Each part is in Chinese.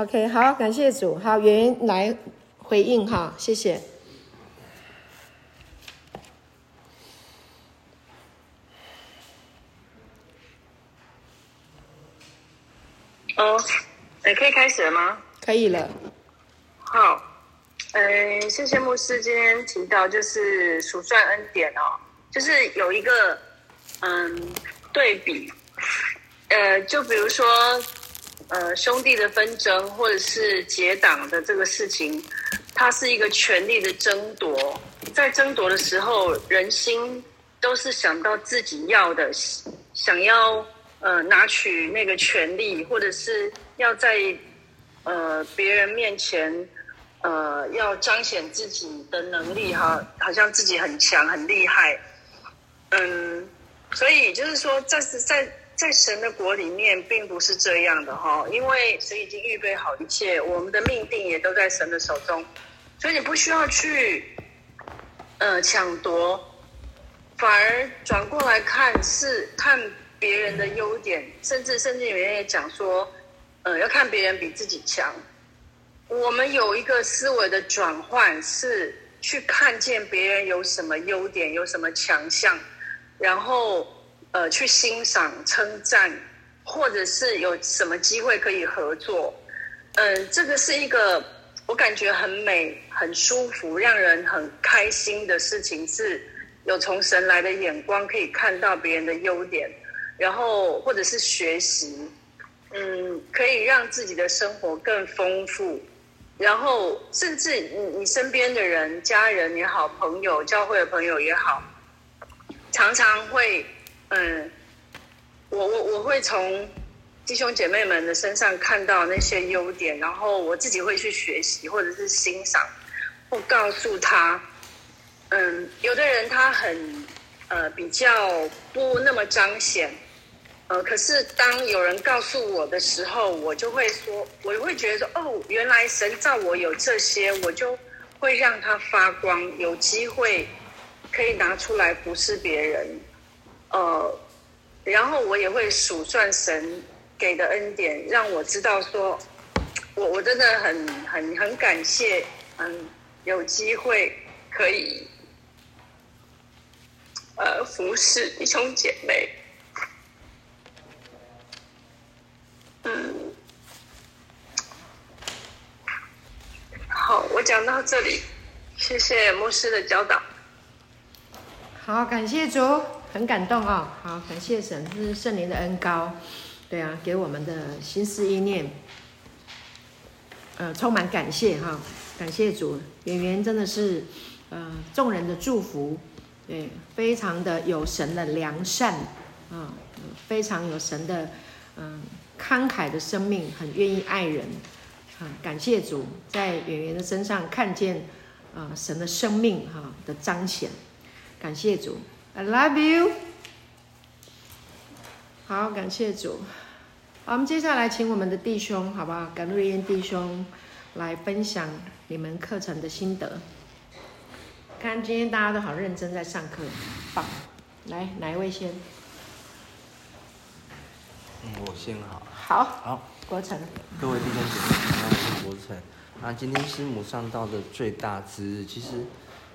OK，好，感谢主，好，圆圆来回应哈，谢谢。哦，哎，可以开始了吗？可以了。好，嗯，谢谢牧师今天提到就是数算恩典哦，就是有一个嗯对比，呃，就比如说呃兄弟的纷争或者是结党的这个事情，它是一个权力的争夺，在争夺的时候，人心都是想到自己要的，想要。呃，拿取那个权利，或者是要在呃别人面前，呃，要彰显自己的能力哈，好像自己很强很厉害。嗯，所以就是说，在在在神的国里面，并不是这样的哈，因为神已经预备好一切，我们的命定也都在神的手中，所以你不需要去呃抢夺，反而转过来看是看。别人的优点，甚至甚至有人也讲说，呃，要看别人比自己强。我们有一个思维的转换，是去看见别人有什么优点，有什么强项，然后呃，去欣赏、称赞，或者是有什么机会可以合作。嗯、呃，这个是一个我感觉很美、很舒服、让人很开心的事情，是有从神来的眼光，可以看到别人的优点。然后，或者是学习，嗯，可以让自己的生活更丰富。然后，甚至你你身边的人、家人也好，朋友、教会的朋友也好，常常会，嗯，我我我会从弟兄姐妹们的身上看到那些优点，然后我自己会去学习，或者是欣赏，或告诉他，嗯，有的人他很，呃，比较不那么彰显。呃，可是当有人告诉我的时候，我就会说，我会觉得说，哦，原来神造我有这些，我就会让它发光，有机会可以拿出来服侍别人。呃，然后我也会数算神给的恩典，让我知道说，我我真的很很很感谢，嗯，有机会可以呃服侍弟兄姐妹。嗯，好，我讲到这里，谢谢牧师的教导。好，感谢主，很感动啊、哦！好，感谢神，这是圣灵的恩膏，对啊，给我们的心思意念，呃，充满感谢哈、感谢主，演员真的是，呃，众人的祝福，对，非常的有神的良善啊、非常有神的，嗯、慷慨的生命，很愿意爱人，啊，感谢主，在演员的身上看见，啊，神的生命哈的彰显，感谢主。，I love you，好，感谢主，好，我们接下来请我们的弟兄，好不好？甘瑞彦弟兄来分享你们课程的心得。看今天大家都好认真在上课，棒，来哪一位先？嗯，我先好。好，好，国成，各位弟兄姐妹，我是国成。那今天师母上道的最大之日，其实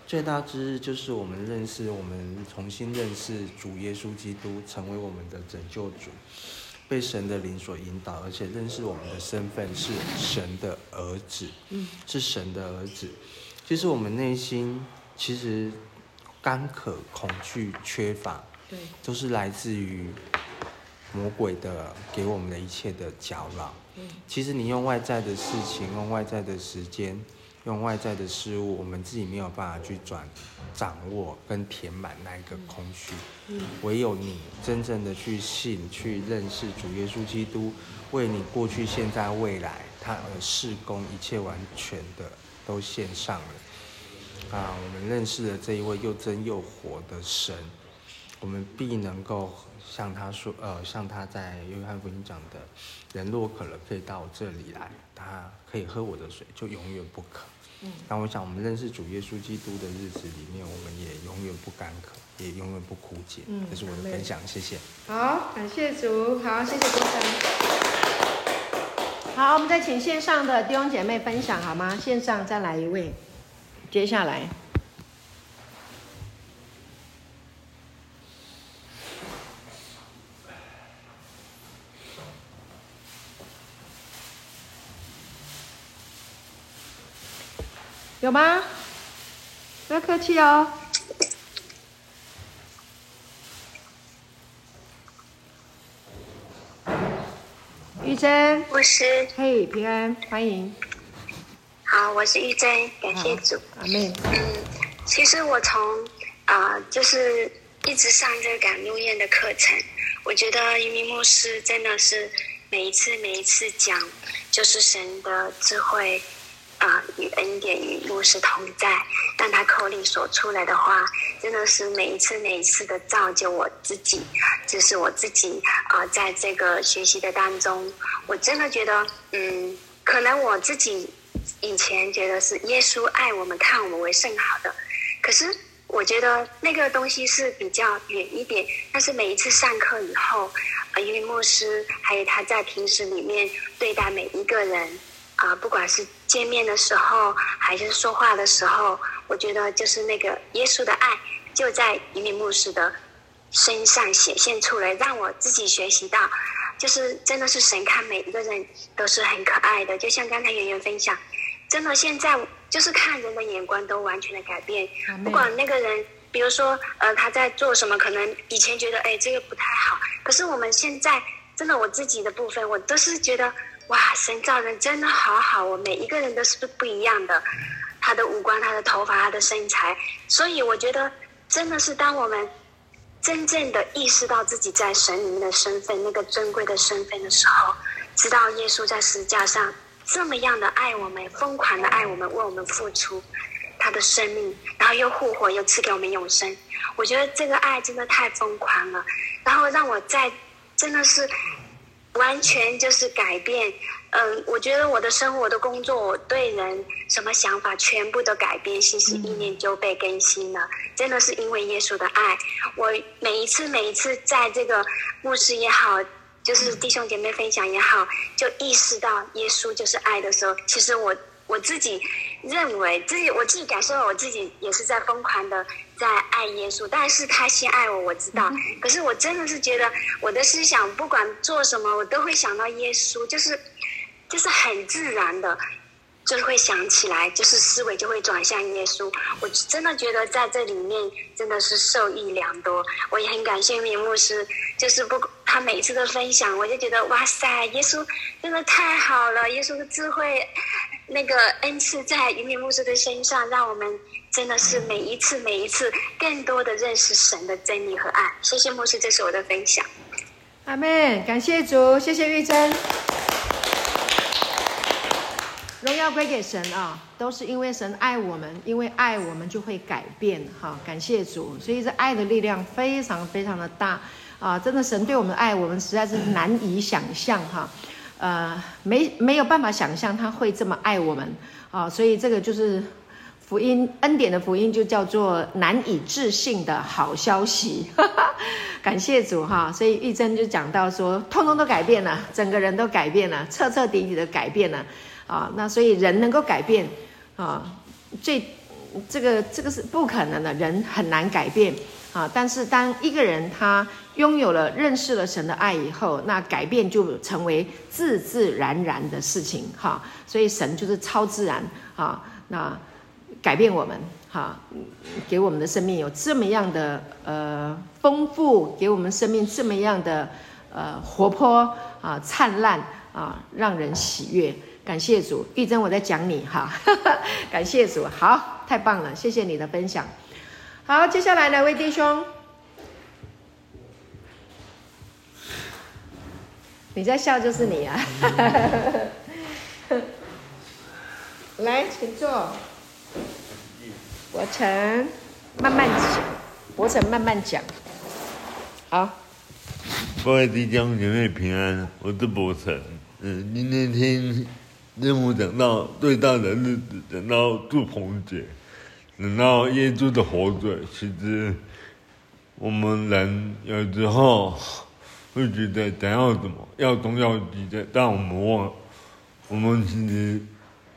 最大之日就是我们认识，我们重新认识主耶稣基督，成为我们的拯救主，被神的灵所引导，而且认识我们的身份是神的儿子，嗯，是神的儿子。其实我们内心其实干渴、恐惧、缺乏，对，都是来自于。魔鬼的给我们的一切的搅扰，其实你用外在的事情，用外在的时间，用外在的事物，我们自己没有办法去转、掌握跟填满那一个空虚。唯有你真正的去信、去认识主耶稣基督，为你过去、现在、未来，他而事工一切完全的都献上了。啊，我们认识了这一位又真又活的神，我们必能够。像他说，呃，像他在约翰福音讲的，人若渴了，可以到我这里来，他可以喝我的水，就永远不渴。嗯，那我想，我们认识主耶稣基督的日子里面，我们也永远不干渴，也永远不枯竭。嗯，这是我的分享，谢谢。好，感谢主，好，谢谢国成。好，我们再请线上的弟兄姐妹分享好吗？线上再来一位，接下来有吗？不要客气哦。玉珍，牧师，嘿，平安，欢迎。好，我是玉珍，感谢主。阿妹。嗯，其实我从啊、呃，就是一直上这个赶路宴的课程，我觉得移民牧师真的是每一次每一次讲，就是神的智慧。与恩典与牧师同在，但他口里所出来的话，真的是每一次每一次的造就我自己。这是我自己啊，在这个学习的当中，我真的觉得，嗯，可能我自己以前觉得是耶稣爱我们，看我们为甚好的，可是我觉得那个东西是比较远一点。但是每一次上课以后，因为牧师还有他在平时里面对待每一个人。啊，不管是见面的时候，还是说话的时候，我觉得就是那个耶稣的爱，就在云敏牧师的身上显现出来，让我自己学习到，就是真的是神看每一个人都是很可爱的，就像刚才圆圆分享，真的现在就是看人的眼光都完全的改变，不管那个人，比如说呃他在做什么，可能以前觉得哎这个不太好，可是我们现在真的我自己的部分，我都是觉得。哇，神造人真的好好哦！每一个人都是不不一样的，他的五官、他的头发、他的身材，所以我觉得真的是当我们真正的意识到自己在神里面的身份，那个尊贵的身份的时候，知道耶稣在十字架上这么样的爱我们，疯狂的爱我们，为我们付出他的生命，然后又复活，又赐给我们永生。我觉得这个爱真的太疯狂了，然后让我在真的是。完全就是改变，嗯，我觉得我的生活、我的工作、我对人什么想法，全部都改变，心思意念就被更新了。真的是因为耶稣的爱，我每一次、每一次在这个牧师也好，就是弟兄姐妹分享也好，就意识到耶稣就是爱的时候，其实我。我自己认为自己，我自己感受到我自己也是在疯狂的在爱耶稣，但是他先爱我，我知道。可是我真的是觉得我的思想不管做什么，我都会想到耶稣，就是就是很自然的。就会想起来，就是思维就会转向耶稣。我真的觉得在这里面真的是受益良多。我也很感谢明牧师，就是不他每一次的分享，我就觉得哇塞，耶稣真的太好了。耶稣的智慧，那个恩赐在云敏牧师的身上，让我们真的是每一次每一次更多的认识神的真理和爱。谢谢牧师，这是我的分享。阿门，感谢主，谢谢玉珍。荣耀归给神啊，都是因为神爱我们，因为爱我们就会改变。哈，感谢主，所以这爱的力量非常非常的大啊！真的，神对我们的爱，我们实在是难以想象哈。呃，没没有办法想象他会这么爱我们啊！所以这个就是福音恩典的福音，就叫做难以置信的好消息。感谢主哈！所以玉珍就讲到说，通通都改变了，整个人都改变了，彻彻底底的改变了。啊，那所以人能够改变，啊，最这个这个是不可能的，人很难改变啊。但是当一个人他拥有了认识了神的爱以后，那改变就成为自自然然的事情哈、所以神就是超自然啊，那改变我们哈、给我们的生命有这么样的呃丰富，给我们生命这么样的呃活泼啊灿烂啊，让人喜悦。感谢主，玉珍，我在讲你哈，感谢主，好，太棒了，谢谢你的分享。好，接下来哪位弟兄？你在笑就是你啊，来，请坐。博成，慢慢讲，博成慢慢讲。好，各位弟兄姐妹平安，我是博成，嗯，今天听。任务等到最大的日子，等到住棚节，等到耶稣的活着。其实我们人有时候会觉得想要什么，要东要西的，但我们忘了我们其实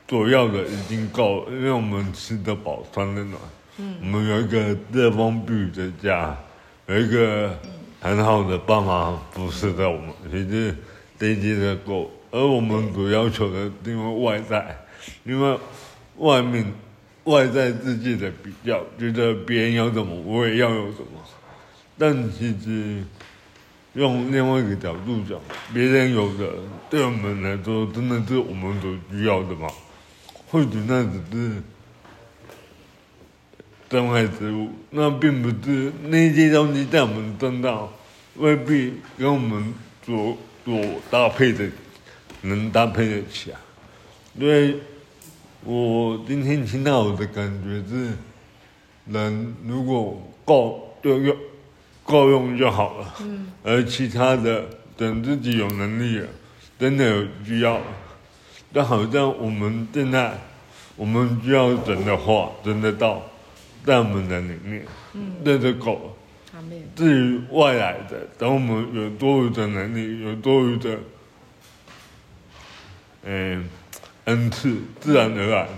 所要的已经够了，因为我们吃得饱，穿得暖。嗯，我们有一个遮风避雨的家，有一个很好的爸妈扶持着我们，其实这些的够。而我们所要求的，因为外在，因为外面外在世界的比较，觉得别人有什么，我也要有什么。但其实用另外一个角度讲，别人有的，对我们来说，真的是我们所需要的吗？或许那只是。障碍之物，那并不是那些东西在我们身上未必跟我们所所搭配的能搭配得起啊。因为我今天听到我的感觉是，人如果够就用，够用就好了。嗯。而其他的等自己有能力了，真的有需要，就好像我们现在我们需要人的话，人的到。在我们的里面，嗯，那就够了。至于外来的，等我们有多余的能力，有多余的，嗯，恩赐，自然而然，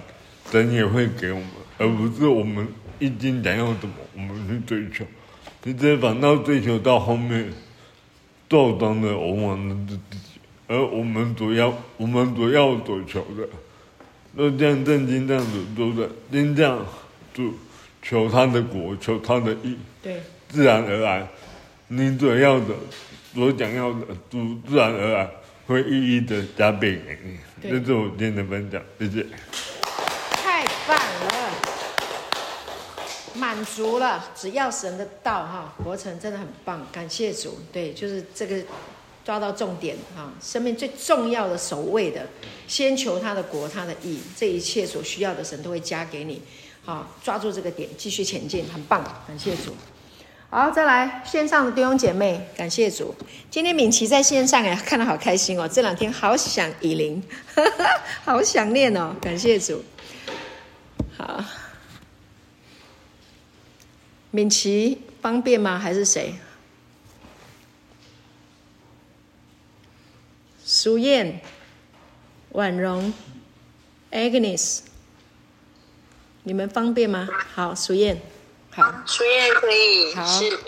神也会给我们，而不是我们一心想要什么，我们去追求。其实反倒追求到后面，受伤的往往是自己，而我们主要，我们主要所求的，那这样正经这样子做的，真这样就。求他的果，求他的义，对，自然而然，你所要的，所想要的，就自然而然会一一的加倍给你。这是我今天的分享，谢谢。太棒了，满足了，只要神的道哈，活成真的很棒，感谢主。对，就是这个抓到重点哈，生命最重要的首位的，先求他的国，他的义，这一切所需要的神都会加给你。好，抓住这个点，继续前进，很棒，感谢主。好，再来线上的弟兄姐妹，感谢主。今天敏琪在线上哎，看得好开心哦。这两天好想以琳，好想念哦，感谢主。好，敏琪方便吗？还是谁？淑燕、婉容、Agnes。你们方便吗？好，淑燕，好，淑燕可以，好，是，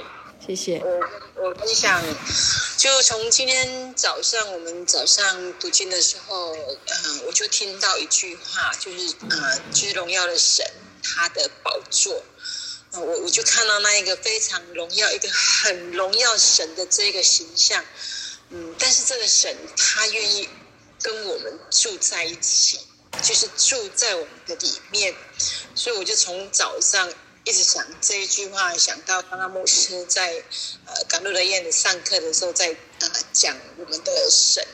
谢谢。我我分享，就从今天早上我们早上读经的时候，嗯、呃，我就听到一句话，就是呃，就是荣耀的神他的宝座，呃、我我就看到那一个非常荣耀，一个很荣耀神的这个形象，嗯，但是这个神他愿意跟我们住在一起。就是住在我们的里面，所以我就从早上一直想这一句话，想到刚刚牧师在呃赶路的宴的上课的时候，在呃讲我们的神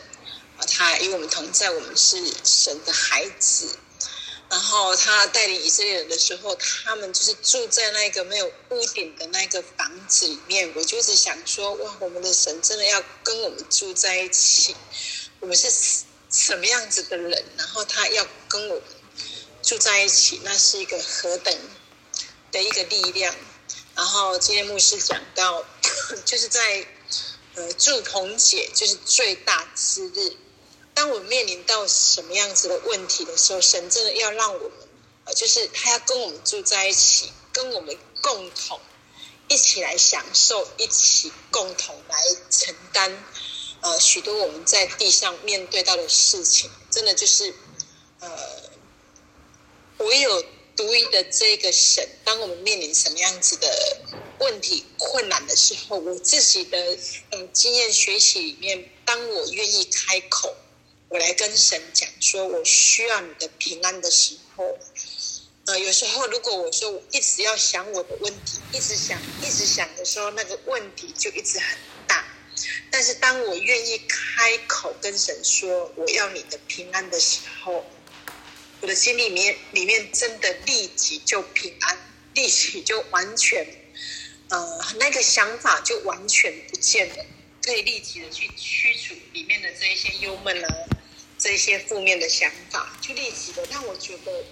啊，他与我们同在，我们是神的孩子。然后他带领以色列人的时候，他们就是住在那个没有屋顶的那个房子里面。我就是想说，哇，我们的神真的要跟我们住在一起，我们是。什么样子的人，然后他要跟我们住在一起，那是一个何等的一个力量。然后今天牧师讲到，就是在呃祝棚姐，就是最大之日。当我面临到什么样子的问题的时候，神真的要让我们，呃，就是他要跟我们住在一起，跟我们共同一起来享受，一起共同来承担。呃，许多我们在地上面对到的事情，真的就是，呃，独一的这个神，当我们面临什么样子的问题、困难的时候，我自己的嗯经验学习里面，当我愿意开口，我来跟神讲说，我需要你的平安的时候，呃，有时候如果我说我一直要想我的问题，一直想、一直想的时候，那个问题就一直很大。但是当我愿意开口跟神说我要你的平安的时候，我的心里面里面真的立即就平安，立即就完全，呃，那个想法就完全不见了，可以立即的去驱除里面的这一些忧闷啊，这一些负面的想法，就立即的让我觉得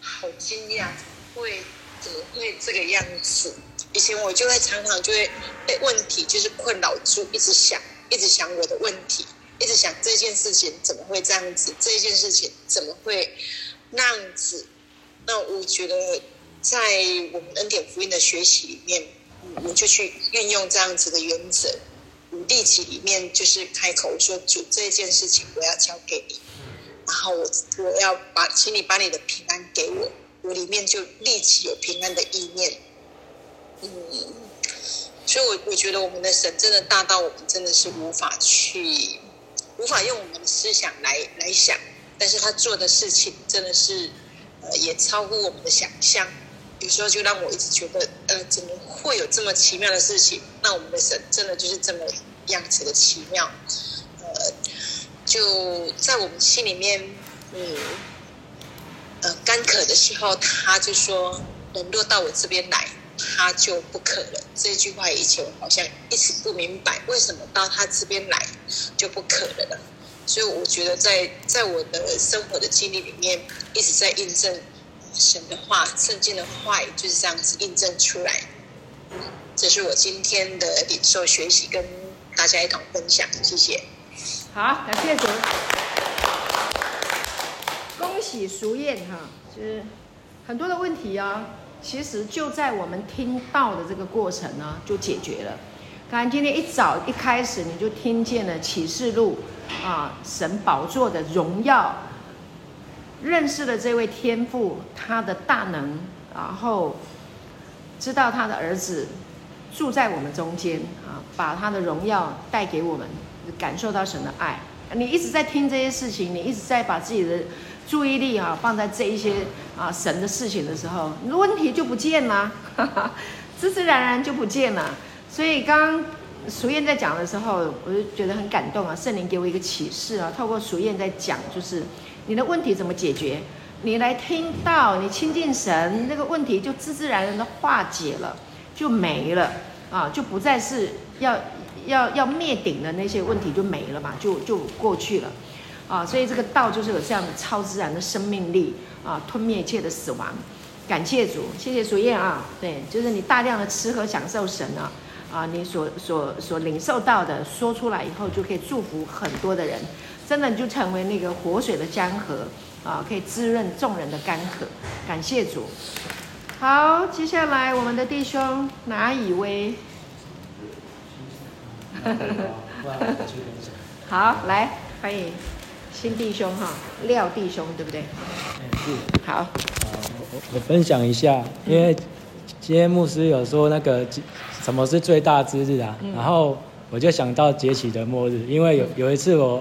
好惊讶，怎么会怎么会这个样子？以前我就会常常就会被问题就是困扰住，一直想，一直想我的问题。一直想这件事情怎么会这样子，这件事情怎么会那样子？那我觉得在我们恩典福音的学习里面，我就去运用这样子的原则。五地起里面就是开口说：“主，这件事情我要交给你，然后我我要把，请你把你的平安给我。”我里面就立即有平安的意念。嗯，所以我我觉得我们的神真的大到我们真的是无法去，无法用我们的思想来来想，但是他做的事情真的是，呃，也超乎我们的想象。有时候就让我一直觉得，呃，怎么会有这么奇妙的事情？那我们的神真的就是这么样子的奇妙。呃，就在我们心里面，嗯，呃，干渴的时候，他就说：“人若到我这边来，他就不可了。”这句话以前我好像一直不明白，为什么到他这边来就不渴了呢？所以我觉得在，在我的生活的经历里面，一直在印证。神的话，圣经的话语就是这样子印证出来。这是我今天的领受学习，跟大家一同分享。谢谢。好，感谢主。恭喜淑燕哈，就是很多的问题啊，其实就在我们听到的这个过程呢，就解决了。刚才今天一早一开始，你就听见了启示录啊，神宝座的荣耀。认识了这位天父，他的大能，然后知道他的儿子住在我们中间啊，把他的荣耀带给我们，感受到神的爱。你一直在听这些事情，你一直在把自己的注意力啊放在这一些啊神的事情的时候，你的问题就不见了，哈哈，自自然然就不见了。所以刚刚淑燕在讲的时候，我就觉得很感动啊，圣灵给我一个启示啊，透过淑燕在讲，就是。你的问题怎么解决？你来听到，你亲近神，那个问题就自自然然的化解了，就没了啊，就不再是要要要灭顶的那些问题就没了嘛，就就过去了啊。所以这个道就是有这样的超自然的生命力啊，吞灭一切的死亡。感谢主，谢谢淑燕啊，对，就是你大量的吃喝享受神啊啊，你所所所领受到的说出来以后，就可以祝福很多的人。真的就成为那个活水的江河啊，可以滋润众人的干渴。感谢主。好，接下来我们的弟兄拿以威。好，来欢迎新弟兄哈，廖弟兄对不对？是。好。我我分享一下，因为今天牧师有说那个什么是最大之日啊，嗯、然后我就想到节期的末日，因为有有一次我。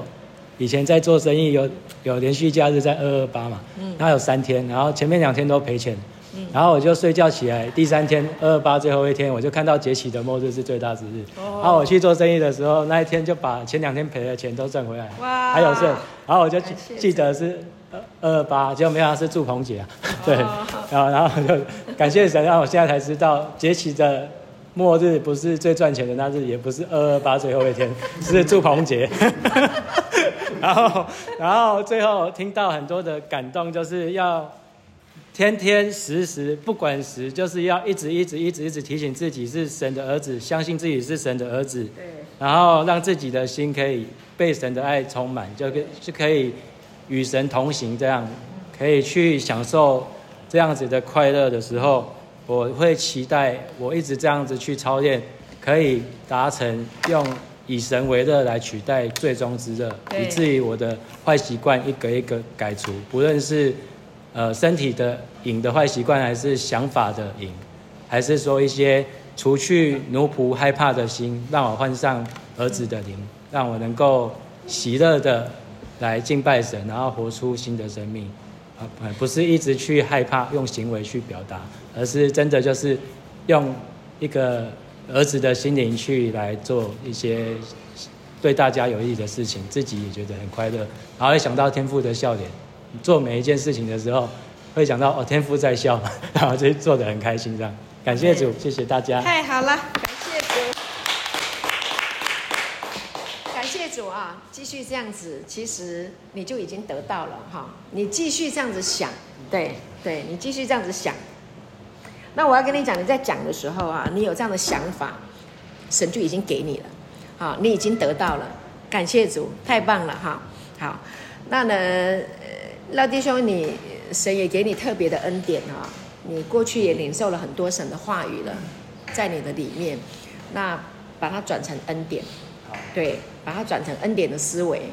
以前在做生意有有连续假日在二二八嘛，嗯，然后有三天，然后前面两天都赔钱，嗯，然后我就睡觉起来，第三天二二八最后一天，我就看到节期的末日是最大之日，哦，然后我去做生意的时候，那一天就把前两天赔的钱都赚回来，哇，还有剩，然后我就记得是二二二八，结果没想到是祝鹏节啊，对，哦，然后然后就感谢神，让我现在才知道节期的末日不是最赚钱的那日，也不是二二八最后一天，是祝鹏节。然后，然后最后听到很多的感动，就是要天天时时不管时，就是要一直一直一直一直提醒自己是神的儿子，相信自己是神的儿子。对。然后让自己的心可以被神的爱充满，就可就可以与神同行，这样可以去享受这样子的快乐的时候，我会期待我一直这样子去操练，可以达成用。以神为乐来取代最终之乐，以至于我的坏习惯一个一个改除，不论是呃身体的瘾的坏习惯，还是想法的瘾，还是说一些除去奴仆害怕的心，让我换上儿子的灵，让我能够喜乐的来敬拜神，然后活出新的生命，啊，不是一直去害怕用行为去表达，而是真的就是用一个。儿子的心灵去来做一些对大家有益的事情，自己也觉得很快乐，然后会想到天父的笑脸，做每一件事情的时候，会想到哦，天父在笑，然后就做的很开心这样。感谢主，谢谢大家。太好了，感谢主，感谢主啊！继续这样子，其实你就已经得到了哈。你继续这样子想，对对，你继续这样子想。那我要跟你讲，你在讲的时候啊，你有这样的想法，神就已经给你了，好，你已经得到了，感谢主，太棒了哈。好，那呢，老弟兄，你神也给你特别的恩典啊，你过去也领受了很多神的话语了，在你的里面，那把它转成恩典，对，把它转成恩典的思维，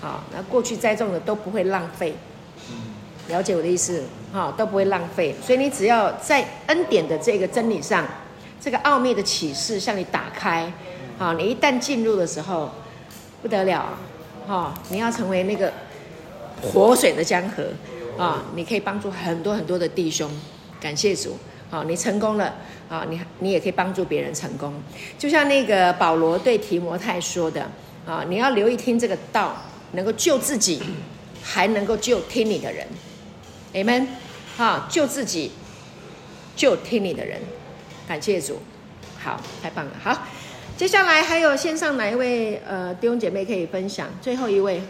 好，那过去栽种的都不会浪费，了解我的意思，哈，都不会浪费，所以你只要在恩典的这个真理上，这个奥秘的启示向你打开，好，你一旦进入的时候，不得了。哈，你要成为那个活水的江河啊！你可以帮助很多很多的弟兄，感谢主。好，你成功了啊！你你也可以帮助别人成功。就像那个保罗对提摩太说的啊，你要留意听这个道，能够救自己，还能够救听你的人。Amen。好，救自己，救听你的人，感谢主。好，太棒了。好。接下来还有线上哪一位呃弟兄姐妹可以分享？最后一位，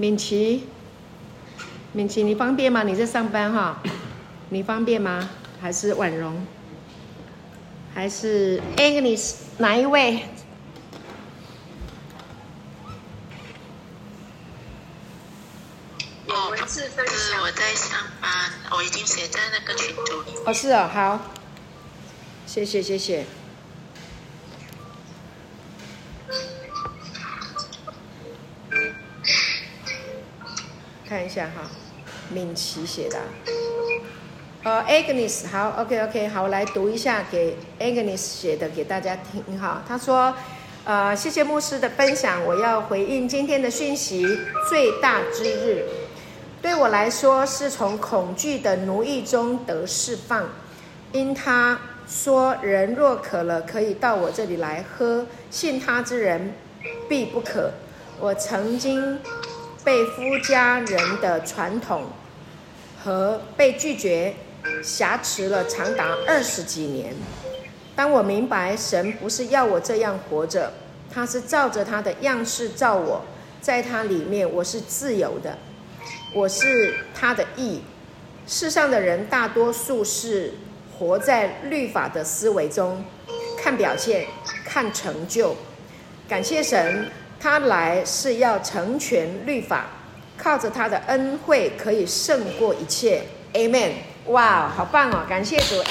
敏琪，敏琪，你方便吗？你在上班哈？你方便吗？还是婉容？还是 Agnes？哪一位？哦，文字分享。我在上班，我已经写在那个群组里面。哦，是哦，好。谢谢谢谢，看一下哈，敏琪写的，呃，Agnes，好，OK OK，好，我来读一下给 Agnes 写的给大家听哈。他说，呃，谢谢牧师的分享，我要回应今天的讯息，最大之日，对我来说是从恐惧的奴役中得释放，因他。说人若渴了，可以到我这里来喝。信他之人必不渴。我曾经被夫家人的传统和被拒绝挟持了长达二十几年。当我明白神不是要我这样活着，他是照着他的样式造我，在他里面我是自由的，我是他的义。世上的人大多数是。活在律法的思维中，看表现，看成就。感谢神，他来是要成全律法，靠着他的恩惠可以胜过一切。Amen。哇，好棒哦！感谢主。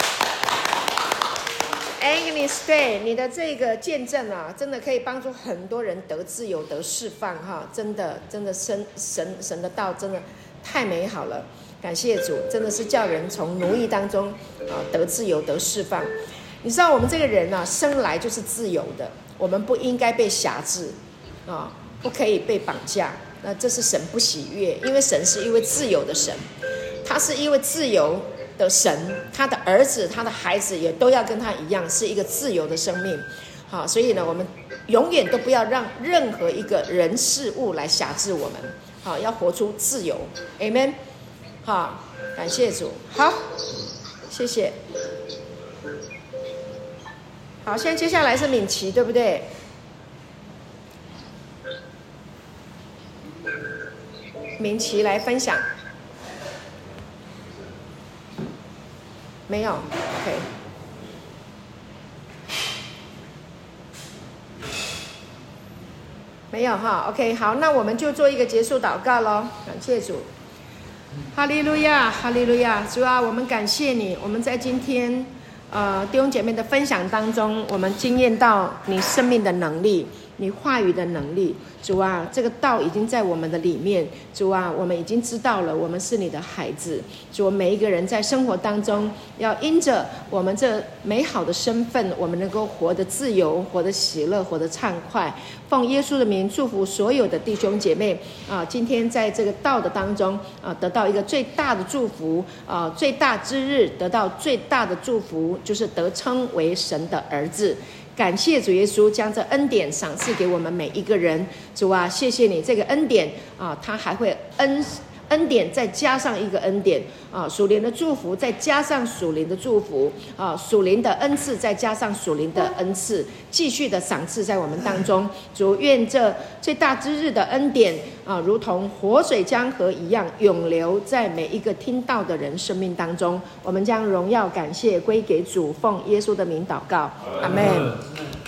Agnes，对你的这个见证啊，真的可以帮助很多人得自由、得释放哈！真的，真的神神神的道真的太美好了。感谢主，真的是叫人从奴役当中啊得自由、得释放。你知道我们这个人呢、啊，生来就是自由的，我们不应该被辖制啊，不可以被绑架。那这是神不喜悦，因为神是一位自由的神，他是一位自由的神，他的儿子、他的孩子也都要跟他一样，是一个自由的生命。好，所以呢，我们永远都不要让任何一个人事物来辖制我们。好，要活出自由。Amen。好，感谢主。好，谢谢。好，现在接下来是敏琪，对不对？明琪来分享。没有，OK。没有哈，OK。好，那我们就做一个结束祷告喽。感谢主。哈利路亚，哈利路亚，主啊，我们感谢你。我们在今天，呃，弟兄姐妹的分享当中，我们惊艳到你生命的能力，你话语的能力。主啊，这个道已经在我们的里面。主啊，我们已经知道了，我们是你的孩子。主啊，每一个人在生活当中，要因着我们这美好的身份，我们能够活得自由，活得喜乐，活得畅快。奉耶稣的名祝福所有的弟兄姐妹啊！今天在这个道的当中啊，得到一个最大的祝福啊！最大之日得到最大的祝福，就是得称为神的儿子。感谢主耶稣将这恩典赏赐给我们每一个人。主啊，谢谢你这个恩典啊，他还会恩。恩典再加上一个恩典啊，属灵的祝福再加上属灵的祝福啊，属灵的恩赐再加上属灵的恩赐，继续的赏赐在我们当中。主愿这最大之日的恩典啊，如同活水江河一样，永留在每一个听到的人生命当中。我们将荣耀感谢归给主，奉耶稣的名祷告，阿门。